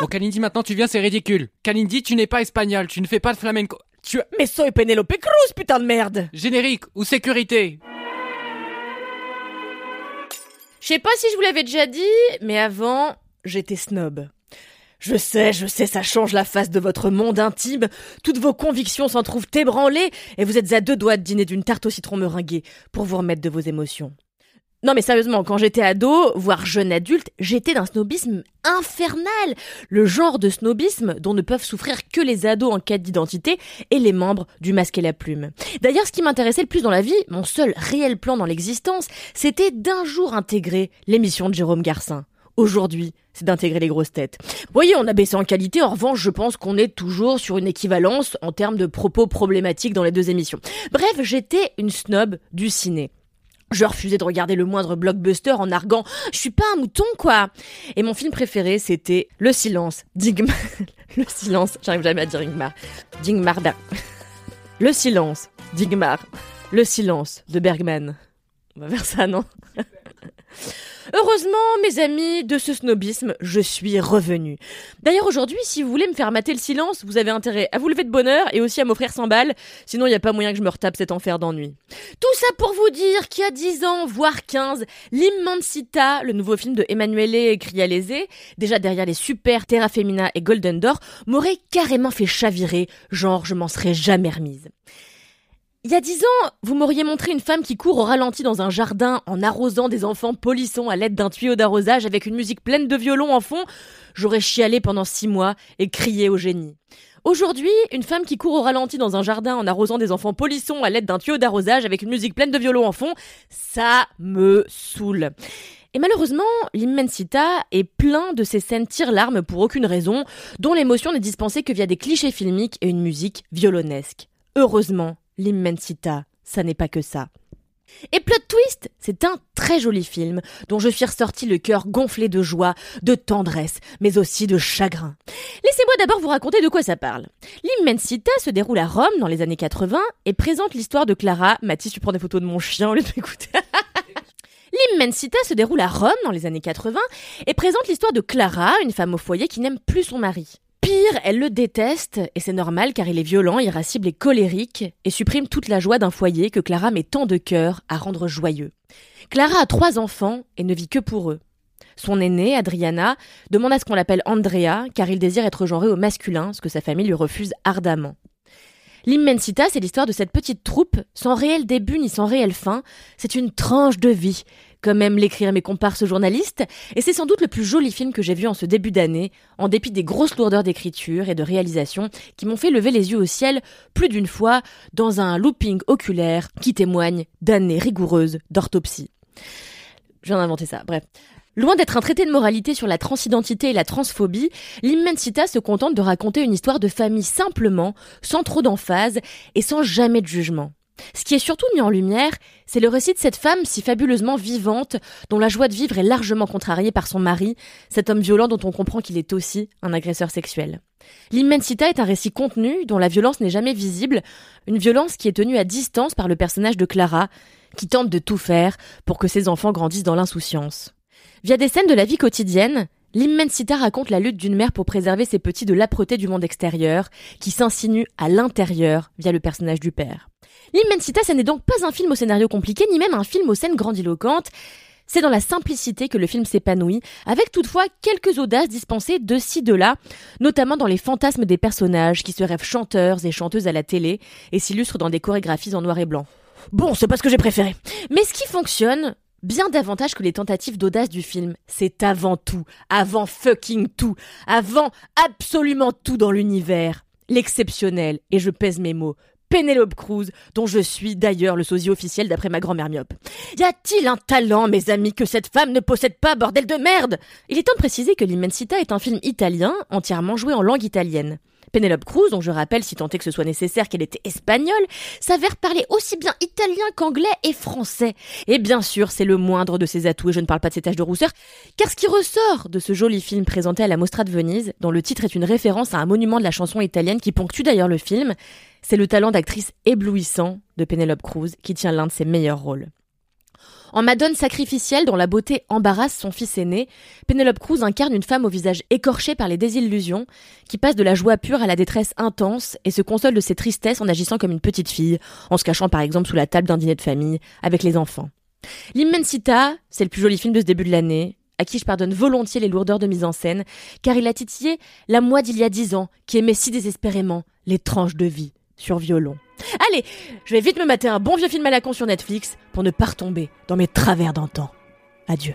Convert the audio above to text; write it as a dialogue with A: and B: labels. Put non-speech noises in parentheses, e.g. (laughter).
A: Bon, Kalindi, maintenant tu viens, c'est ridicule. Kalindi, tu n'es pas espagnol, tu ne fais pas de flamenco. Tu...
B: Mais soy Penelope Cruz, putain de merde
A: Générique ou sécurité
B: Je sais pas si je vous l'avais déjà dit, mais avant, j'étais snob. Je sais, je sais, ça change la face de votre monde intime. Toutes vos convictions s'en trouvent ébranlées et vous êtes à deux doigts de dîner d'une tarte au citron meringuée pour vous remettre de vos émotions. Non mais sérieusement, quand j'étais ado, voire jeune adulte, j'étais d'un snobisme infernal. Le genre de snobisme dont ne peuvent souffrir que les ados en quête d'identité et les membres du masque et la plume. D'ailleurs, ce qui m'intéressait le plus dans la vie, mon seul réel plan dans l'existence, c'était d'un jour intégrer l'émission de Jérôme Garcin. Aujourd'hui, c'est d'intégrer les grosses têtes. Vous voyez, on a baissé en qualité, en revanche, je pense qu'on est toujours sur une équivalence en termes de propos problématiques dans les deux émissions. Bref, j'étais une snob du ciné. Je refusais de regarder le moindre blockbuster en arguant Je suis pas un mouton, quoi Et mon film préféré, c'était Le Silence d'Ingmar. (laughs) Le Silence, j'arrive jamais à dire Ingmar. D'Ingmar. Ber- (laughs) Le Silence d'Ingmar. Le Silence de Bergman. On va faire ça, non? (laughs) Heureusement, mes amis, de ce snobisme, je suis revenu. D'ailleurs, aujourd'hui, si vous voulez me faire mater le silence, vous avez intérêt à vous lever de bonheur et aussi à m'offrir 100 balles, sinon il n'y a pas moyen que je me retape cet enfer d'ennui. Tout ça pour vous dire qu'il y a 10 ans, voire 15, l'Immensita, le nouveau film de Emanuele Crialese, déjà derrière les super Terra Femina et Golden Door, m'aurait carrément fait chavirer, genre je m'en serais jamais remise. Il y a dix ans, vous m'auriez montré une femme qui court au ralenti dans un jardin en arrosant des enfants polissons à l'aide d'un tuyau d'arrosage avec une musique pleine de violons en fond. J'aurais chialé pendant six mois et crié au génie. Aujourd'hui, une femme qui court au ralenti dans un jardin en arrosant des enfants polissons à l'aide d'un tuyau d'arrosage avec une musique pleine de violons en fond, ça me saoule. Et malheureusement, l'Immensita est plein de ces scènes tire-larmes pour aucune raison, dont l'émotion n'est dispensée que via des clichés filmiques et une musique violonesque. Heureusement, l'Immensita, ça n'est pas que ça. Et Plot Twist, c'est un très joli film dont je suis ressorti le cœur gonflé de joie, de tendresse, mais aussi de chagrin. Laissez-moi d'abord vous raconter de quoi ça parle. L'Immensita se déroule à Rome dans les années 80 et présente l'histoire de Clara. Mathis, tu prends des photos de mon chien au lieu de. (laughs) L'Immensita se déroule à Rome dans les années 80 et présente l'histoire de Clara, une femme au foyer qui n'aime plus son mari. Pire, elle le déteste, et c'est normal car il est violent, irascible et colérique, et supprime toute la joie d'un foyer que Clara met tant de cœur à rendre joyeux. Clara a trois enfants et ne vit que pour eux. Son aîné, Adriana, demande à ce qu'on l'appelle Andrea, car il désire être genré au masculin, ce que sa famille lui refuse ardemment. L'Immensita, c'est l'histoire de cette petite troupe, sans réel début ni sans réelle fin. C'est une tranche de vie, comme aiment l'écrire mes comparses journalistes, et c'est sans doute le plus joli film que j'ai vu en ce début d'année, en dépit des grosses lourdeurs d'écriture et de réalisation qui m'ont fait lever les yeux au ciel plus d'une fois dans un looping oculaire qui témoigne d'années rigoureuses d'orthopsie. Je viens d'inventer ça, bref. Loin d'être un traité de moralité sur la transidentité et la transphobie, l'Immensita se contente de raconter une histoire de famille simplement, sans trop d'emphase et sans jamais de jugement. Ce qui est surtout mis en lumière, c'est le récit de cette femme si fabuleusement vivante, dont la joie de vivre est largement contrariée par son mari, cet homme violent dont on comprend qu'il est aussi un agresseur sexuel. L'Immensita est un récit contenu dont la violence n'est jamais visible, une violence qui est tenue à distance par le personnage de Clara, qui tente de tout faire pour que ses enfants grandissent dans l'insouciance. Via des scènes de la vie quotidienne, L'Immensita raconte la lutte d'une mère pour préserver ses petits de l'âpreté du monde extérieur, qui s'insinue à l'intérieur via le personnage du père. L'Immensita, ce n'est donc pas un film au scénario compliqué, ni même un film aux scènes grandiloquentes. C'est dans la simplicité que le film s'épanouit, avec toutefois quelques audaces dispensées de ci, de là, notamment dans les fantasmes des personnages qui se rêvent chanteurs et chanteuses à la télé et s'illustrent dans des chorégraphies en noir et blanc. Bon, c'est pas ce que j'ai préféré. Mais ce qui fonctionne, Bien davantage que les tentatives d'audace du film, c'est avant tout, avant fucking tout, avant absolument tout dans l'univers. L'exceptionnel, et je pèse mes mots, Penelope Cruz, dont je suis d'ailleurs le sosie officiel d'après ma grand-mère myope. Y a-t-il un talent, mes amis, que cette femme ne possède pas, bordel de merde? Il est temps de préciser que L'Immensita est un film italien, entièrement joué en langue italienne. Penelope Cruz, dont je rappelle, si tant est que ce soit nécessaire, qu'elle était espagnole, s'avère parler aussi bien italien qu'anglais et français. Et bien sûr, c'est le moindre de ses atouts, et je ne parle pas de ses taches de rousseur, car ce qui ressort de ce joli film présenté à la Mostra de Venise, dont le titre est une référence à un monument de la chanson italienne qui ponctue d'ailleurs le film, c'est le talent d'actrice éblouissant de Penelope Cruz qui tient l'un de ses meilleurs rôles. En Madone sacrificielle dont la beauté embarrasse son fils aîné, Penelope Cruz incarne une femme au visage écorché par les désillusions, qui passe de la joie pure à la détresse intense et se console de ses tristesses en agissant comme une petite fille, en se cachant par exemple sous la table d'un dîner de famille avec les enfants. L'Immensita, c'est le plus joli film de ce début de l'année, à qui je pardonne volontiers les lourdeurs de mise en scène, car il a titillé la moi d'il y a dix ans, qui aimait si désespérément les tranches de vie sur violon. Allez, je vais vite me mater un bon vieux film à la con sur Netflix pour ne pas retomber dans mes travers d'antan. Adieu.